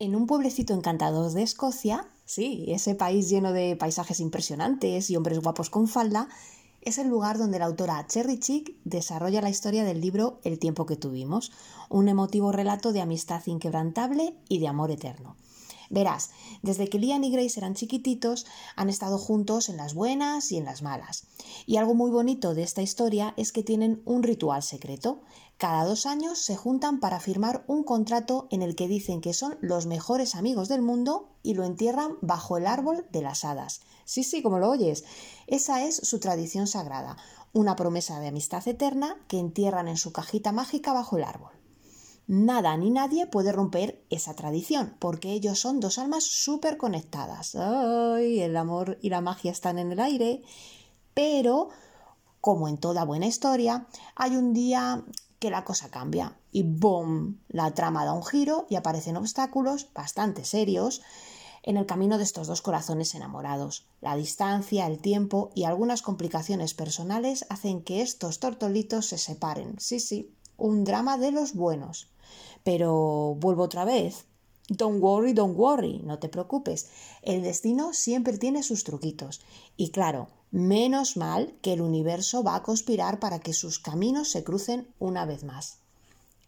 En un pueblecito encantador de Escocia, sí, ese país lleno de paisajes impresionantes y hombres guapos con falda, es el lugar donde la autora Cherry Chick desarrolla la historia del libro El tiempo que tuvimos, un emotivo relato de amistad inquebrantable y de amor eterno. Verás, desde que Lian y Grace eran chiquititos, han estado juntos en las buenas y en las malas. Y algo muy bonito de esta historia es que tienen un ritual secreto. Cada dos años se juntan para firmar un contrato en el que dicen que son los mejores amigos del mundo y lo entierran bajo el árbol de las hadas. Sí, sí, como lo oyes. Esa es su tradición sagrada, una promesa de amistad eterna que entierran en su cajita mágica bajo el árbol. Nada ni nadie puede romper esa tradición, porque ellos son dos almas súper conectadas. ¡Ay! El amor y la magia están en el aire. Pero, como en toda buena historia, hay un día que la cosa cambia y ¡boom! La trama da un giro y aparecen obstáculos bastante serios en el camino de estos dos corazones enamorados. La distancia, el tiempo y algunas complicaciones personales hacen que estos tortolitos se separen. Sí, sí, un drama de los buenos. Pero vuelvo otra vez. Don't worry, don't worry, no te preocupes. El destino siempre tiene sus truquitos. Y claro, menos mal que el universo va a conspirar para que sus caminos se crucen una vez más.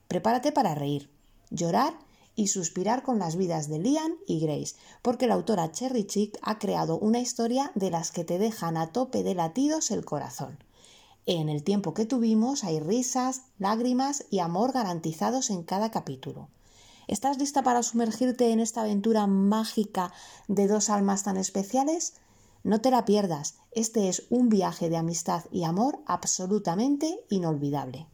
Prepárate para reír, llorar y suspirar con las vidas de Lian y Grace, porque la autora Cherry Chick ha creado una historia de las que te dejan a tope de latidos el corazón. En el tiempo que tuvimos hay risas, lágrimas y amor garantizados en cada capítulo. ¿Estás lista para sumergirte en esta aventura mágica de dos almas tan especiales? No te la pierdas, este es un viaje de amistad y amor absolutamente inolvidable.